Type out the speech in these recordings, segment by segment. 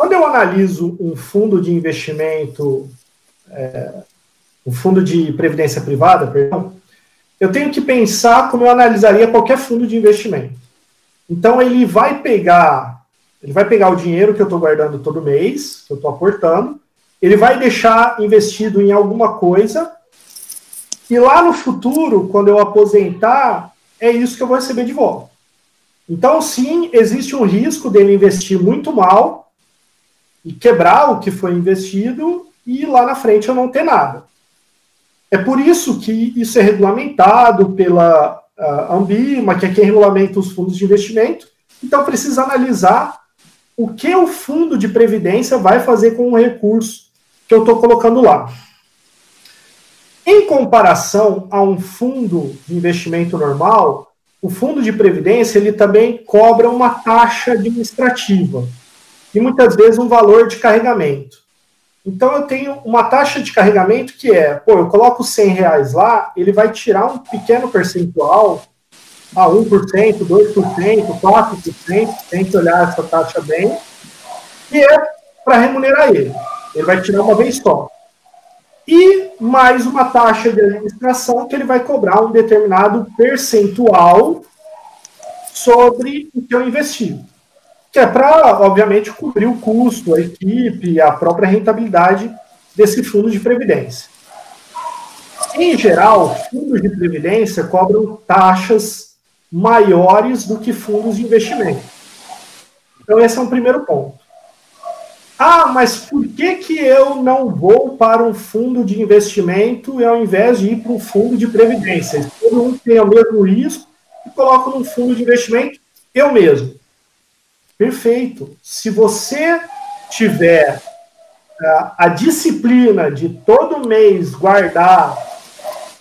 quando eu analiso um fundo de investimento, é, um fundo de previdência privada, perdão, eu tenho que pensar como eu analisaria qualquer fundo de investimento. Então ele vai pegar, ele vai pegar o dinheiro que eu estou guardando todo mês, que eu estou aportando, ele vai deixar investido em alguma coisa, e lá no futuro, quando eu aposentar, é isso que eu vou receber de volta. Então, sim, existe um risco dele investir muito mal e quebrar o que foi investido e lá na frente eu não ter nada. É por isso que isso é regulamentado pela uh, Ambima, que é quem regulamenta os fundos de investimento. Então, precisa analisar o que o fundo de previdência vai fazer com o recurso que eu estou colocando lá. Em comparação a um fundo de investimento normal, o fundo de previdência ele também cobra uma taxa administrativa e muitas vezes um valor de carregamento. Então eu tenho uma taxa de carregamento que é, pô, eu coloco 100 reais lá, ele vai tirar um pequeno percentual, a 1%, 2%, 4%, tem que olhar essa taxa bem, e é para remunerar ele. Ele vai tirar uma vez só. E mais uma taxa de administração que ele vai cobrar um determinado percentual sobre o que eu investi que é para, obviamente, cobrir o custo, a equipe, a própria rentabilidade desse fundo de previdência. Em geral, fundos de previdência cobram taxas maiores do que fundos de investimento. Então, esse é um primeiro ponto. Ah, mas por que, que eu não vou para um fundo de investimento ao invés de ir para um fundo de previdência? Todo mundo tem o mesmo risco e coloco num fundo de investimento eu mesmo. Perfeito. Se você tiver uh, a disciplina de todo mês guardar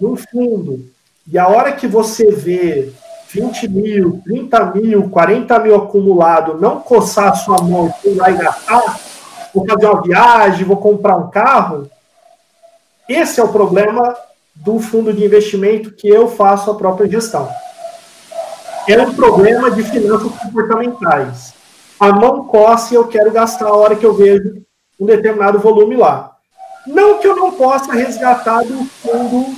no fundo, e a hora que você vê 20 mil, 30 mil, 40 mil acumulado, não coçar a sua mão e vai gastar, vou fazer uma viagem, vou comprar um carro, esse é o problema do fundo de investimento que eu faço a própria gestão. É um problema de finanças comportamentais a mão coça e eu quero gastar a hora que eu vejo um determinado volume lá. Não que eu não possa resgatar do fundo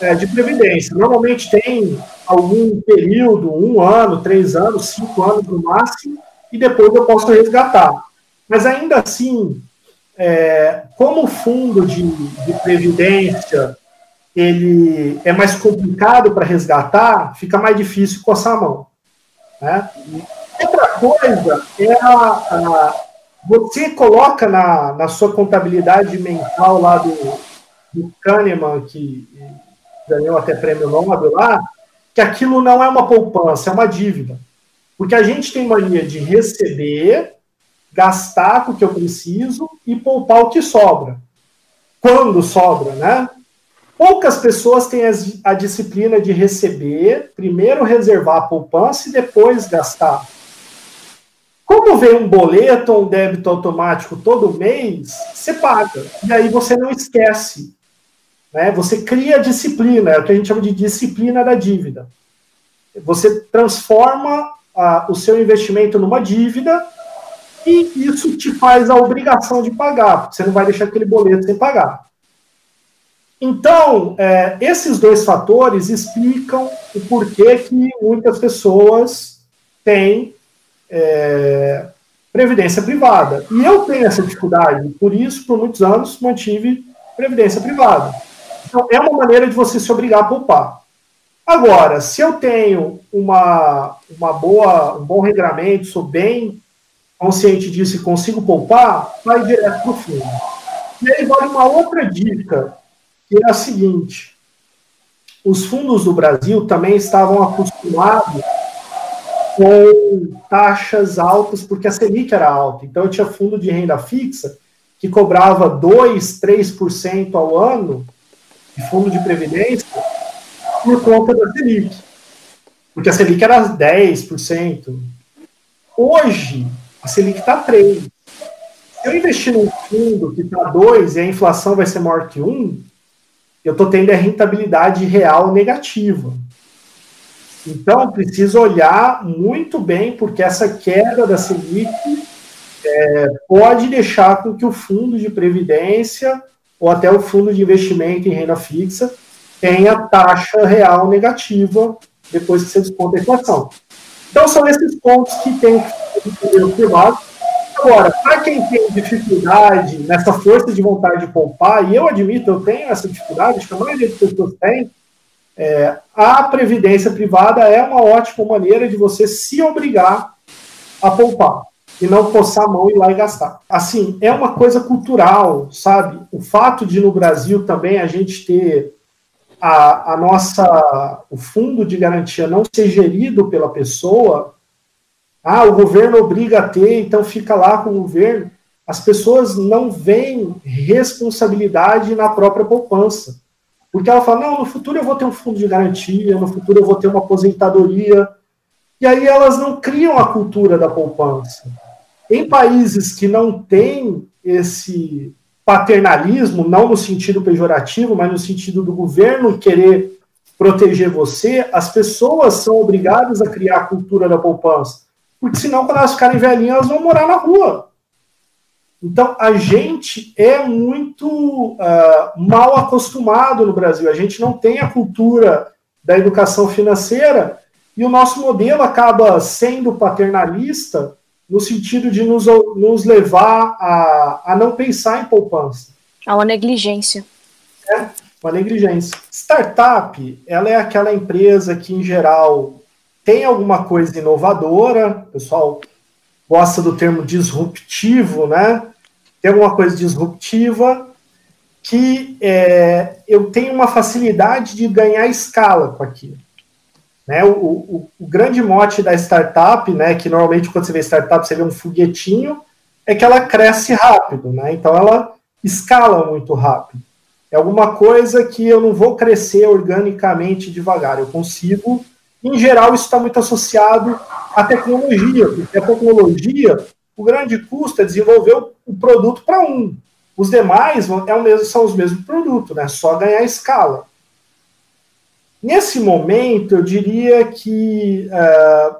é, de previdência. Normalmente tem algum período, um ano, três anos, cinco anos no máximo, e depois eu posso resgatar. Mas ainda assim, é, como o fundo de, de previdência ele é mais complicado para resgatar, fica mais difícil coçar a mão. Né? Outra coisa é a, a, você coloca na, na sua contabilidade mental lá do, do Kahneman, que ganhou até prêmio Nobel lá, que aquilo não é uma poupança, é uma dívida. Porque a gente tem mania de receber, gastar com o que eu preciso e poupar o que sobra. Quando sobra, né? Poucas pessoas têm a disciplina de receber, primeiro reservar a poupança e depois gastar. Como vem um boleto ou um débito automático todo mês, você paga. E aí você não esquece. Né? Você cria disciplina, é o que a gente chama de disciplina da dívida. Você transforma ah, o seu investimento numa dívida e isso te faz a obrigação de pagar, porque você não vai deixar aquele boleto sem pagar. Então, é, esses dois fatores explicam o porquê que muitas pessoas têm é, previdência privada. E eu tenho essa dificuldade, por isso, por muitos anos, mantive previdência privada. Então, é uma maneira de você se obrigar a poupar. Agora, se eu tenho uma, uma boa, um bom regramento, sou bem consciente disso e consigo poupar, vai direto para o fundo. E aí vale uma outra dica, que é a seguinte: os fundos do Brasil também estavam acostumados com taxas altas, porque a Selic era alta. Então, eu tinha fundo de renda fixa que cobrava 2, 3% ao ano de fundo de previdência por conta da Selic. Porque a Selic era 10%. Hoje, a Selic está 3%. Se eu investir num fundo que está 2 e a inflação vai ser maior que 1, eu estou tendo a rentabilidade real negativa. Então, precisa olhar muito bem, porque essa queda da Selic é, pode deixar com que o fundo de previdência ou até o fundo de investimento em renda fixa tenha taxa real negativa depois que você desconta a inflação. Então, são esses pontos que tem que ser observados. Agora, para quem tem dificuldade nessa força de vontade de poupar, e eu admito, eu tenho essa dificuldade, acho que a maioria das pessoas tem, é, a previdência privada é uma ótima maneira de você se obrigar a poupar e não coçar a mão e ir lá e gastar. Assim, é uma coisa cultural, sabe? O fato de no Brasil também a gente ter a, a nossa, o fundo de garantia não ser gerido pela pessoa, ah, o governo obriga a ter, então fica lá com o governo. As pessoas não veem responsabilidade na própria poupança. Porque ela fala, não, no futuro eu vou ter um fundo de garantia, no futuro eu vou ter uma aposentadoria. E aí elas não criam a cultura da poupança. Em países que não têm esse paternalismo, não no sentido pejorativo, mas no sentido do governo querer proteger você, as pessoas são obrigadas a criar a cultura da poupança. Porque senão, quando elas ficarem velhinhas, elas vão morar na rua. Então, a gente é muito uh, mal acostumado no Brasil. A gente não tem a cultura da educação financeira e o nosso modelo acaba sendo paternalista no sentido de nos, nos levar a, a não pensar em poupança. A uma negligência. É, uma negligência. Startup, ela é aquela empresa que, em geral, tem alguma coisa inovadora, o pessoal gosta do termo disruptivo, né? Tem alguma coisa disruptiva que é, eu tenho uma facilidade de ganhar escala com aquilo. Né, o, o, o, grande mote da startup, né, que normalmente quando você vê startup você vê um foguetinho, é que ela cresce rápido, né, então ela escala muito rápido. É alguma coisa que eu não vou crescer organicamente devagar, eu consigo. Em geral, isso está muito associado à tecnologia, porque a tecnologia, o grande custo é desenvolver o, produto para um. Os demais é o mesmo, são os mesmos produtos, né, só ganhar escala. Nesse momento, eu diria que uh,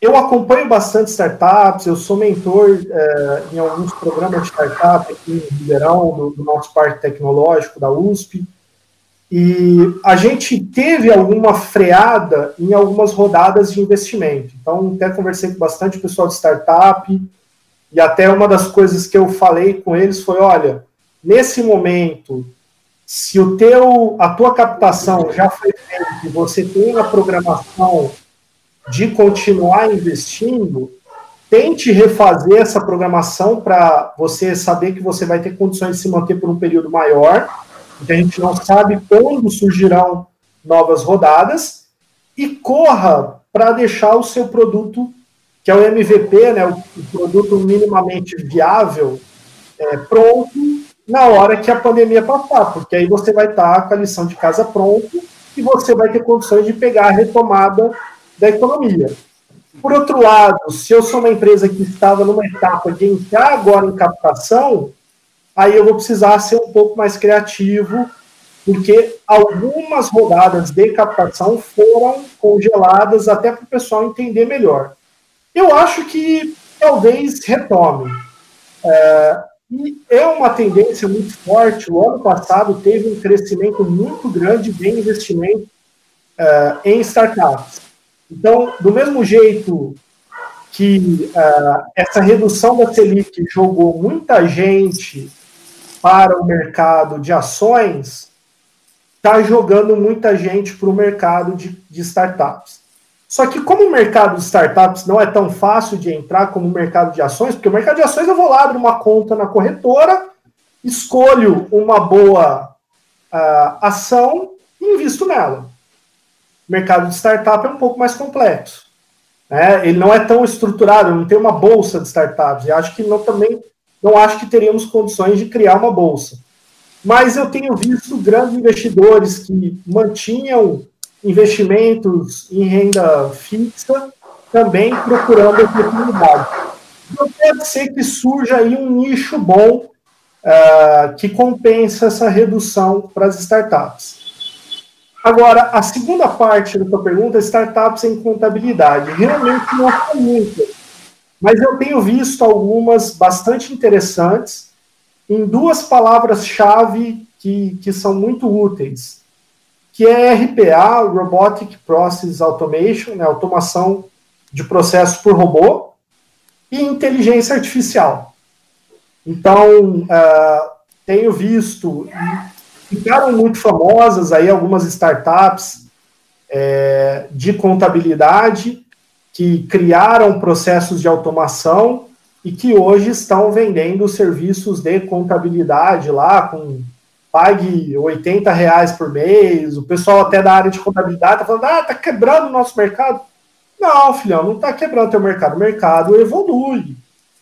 eu acompanho bastante startups, eu sou mentor uh, em alguns programas de startup aqui em Ribeirão, do nosso parque tecnológico da USP, e a gente teve alguma freada em algumas rodadas de investimento. Então, até conversei com bastante pessoal de startup, e até uma das coisas que eu falei com eles foi: olha, nesse momento se o teu, a tua captação já foi feita e você tem a programação de continuar investindo, tente refazer essa programação para você saber que você vai ter condições de se manter por um período maior, porque a gente não sabe quando surgirão novas rodadas, e corra para deixar o seu produto, que é o MVP, né, o, produto minimamente viável, é, pronto na hora que a pandemia passar, porque aí você vai estar com a lição de casa pronta e você vai ter condições de pegar a retomada da economia. Por outro lado, se eu sou uma empresa que estava numa etapa de entrar agora em captação, aí eu vou precisar ser um pouco mais criativo, porque algumas rodadas de captação foram congeladas até para o pessoal entender melhor. Eu acho que talvez retome. É, e é uma tendência muito forte. O ano passado teve um crescimento muito grande de investimento uh, em startups. Então, do mesmo jeito que uh, essa redução da Selic jogou muita gente para o mercado de ações, está jogando muita gente para o mercado de, de startups. Só que como o mercado de startups não é tão fácil de entrar como o mercado de ações, porque o mercado de ações eu vou lá abrir uma conta na corretora, escolho uma boa uh, ação e invisto nela. O mercado de startup é um pouco mais complexo. Né? Ele não é tão estruturado, não tem uma bolsa de startups. E acho que não, também não acho que teríamos condições de criar uma bolsa. Mas eu tenho visto grandes investidores que mantinham investimentos em renda fixa, também procurando oportunidade. Então, pode ser que surja aí um nicho bom uh, que compensa essa redução para as startups. Agora, a segunda parte da sua pergunta, startups em contabilidade. Realmente não são muitas. Mas eu tenho visto algumas bastante interessantes em duas palavras-chave que, que são muito úteis, que é RPA, Robotic Process Automation, né, automação de processos por robô, e inteligência artificial. Então, uh, tenho visto, ficaram muito famosas aí algumas startups é, de contabilidade que criaram processos de automação e que hoje estão vendendo serviços de contabilidade lá com pague 80 reais por mês. O pessoal até da área de contabilidade está falando, ah, tá quebrando o nosso mercado. Não, filhão, não está quebrando o teu mercado. O mercado evolui.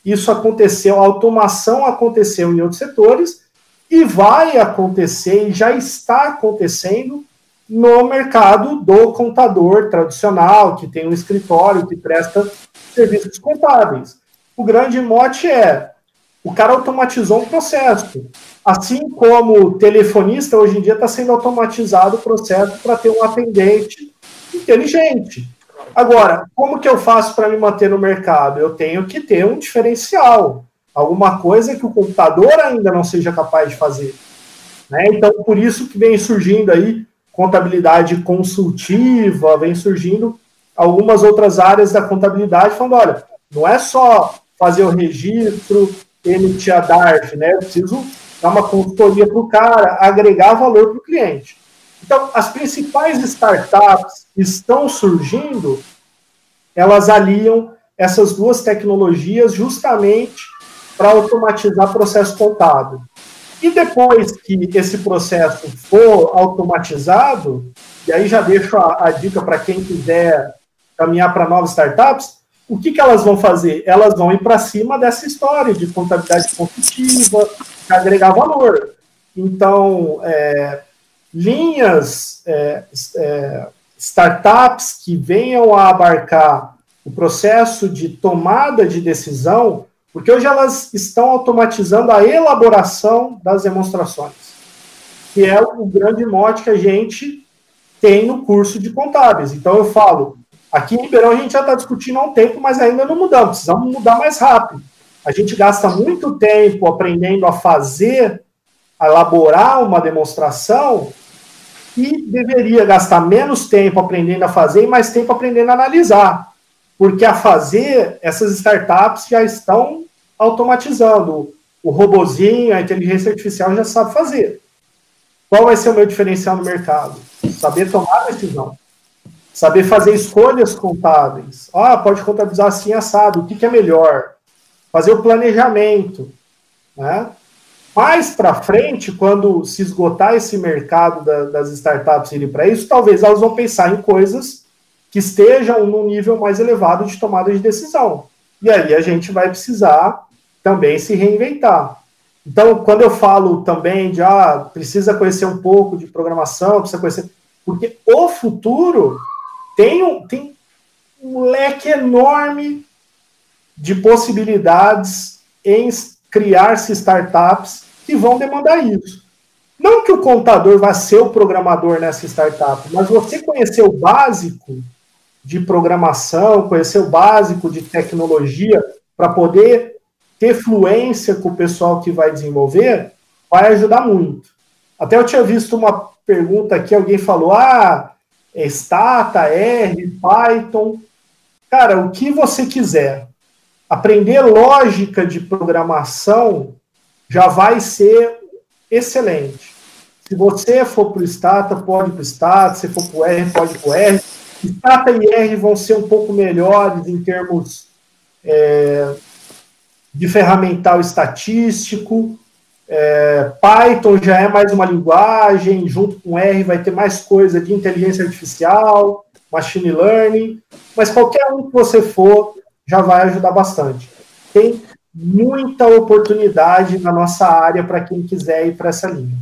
Isso aconteceu, a automação aconteceu em outros setores e vai acontecer e já está acontecendo no mercado do contador tradicional, que tem um escritório que presta serviços contábeis. O grande mote é: o cara automatizou um processo. Assim como o telefonista, hoje em dia está sendo automatizado o processo para ter um atendente inteligente. Agora, como que eu faço para me manter no mercado? Eu tenho que ter um diferencial, alguma coisa que o computador ainda não seja capaz de fazer. Né? Então, por isso que vem surgindo aí contabilidade consultiva, vem surgindo algumas outras áreas da contabilidade, falando, olha, não é só fazer o registro, emitir a DARF, né? Eu preciso dar uma consultoria para o cara, agregar valor para o cliente. Então, as principais startups que estão surgindo, elas aliam essas duas tecnologias justamente para automatizar processo contábil. E depois que esse processo for automatizado, e aí já deixo a, a dica para quem quiser caminhar para novas startups, o que, que elas vão fazer? Elas vão ir para cima dessa história de contabilidade consultiva, agregar valor. Então, é, linhas, é, é, startups que venham a abarcar o processo de tomada de decisão porque hoje elas estão automatizando a elaboração das demonstrações, que é o grande mote que a gente tem no curso de contábeis. Então eu falo, aqui em Ribeirão a gente já está discutindo há um tempo, mas ainda não mudamos, precisamos mudar mais rápido. A gente gasta muito tempo aprendendo a fazer, a elaborar uma demonstração, e deveria gastar menos tempo aprendendo a fazer e mais tempo aprendendo a analisar porque a fazer, essas startups já estão automatizando. O robozinho, a inteligência artificial já sabe fazer. Qual vai ser o meu diferencial no mercado? Saber tomar decisão. Saber fazer escolhas contábeis. Ah, pode contabilizar assim assado. O que, que é melhor? Fazer o planejamento. Né? Mais para frente, quando se esgotar esse mercado da, das startups irem para isso, talvez elas vão pensar em coisas que estejam num nível mais elevado de tomada de decisão. E aí a gente vai precisar também se reinventar. Então, quando eu falo também de ah, precisa conhecer um pouco de programação, precisa conhecer. Porque o futuro tem um, tem um leque enorme de possibilidades em criar-se startups que vão demandar isso. Não que o contador vá ser o programador nessa startup, mas você conhecer o básico de programação, conhecer o básico de tecnologia, para poder ter fluência com o pessoal que vai desenvolver, vai ajudar muito. Até eu tinha visto uma pergunta aqui, alguém falou: ah, é Stata, R, Python. Cara, o que você quiser. Aprender lógica de programação já vai ser excelente. Se você for para o Stata, pode para o Stata, se for para o R, pode para o R. Stata e R vão ser um pouco melhores em termos é, de ferramental estatístico. É, Python já é mais uma linguagem, junto com R vai ter mais coisa de inteligência artificial, machine learning, mas qualquer um que você for já vai ajudar bastante. Tem muita oportunidade na nossa área para quem quiser ir para essa linha.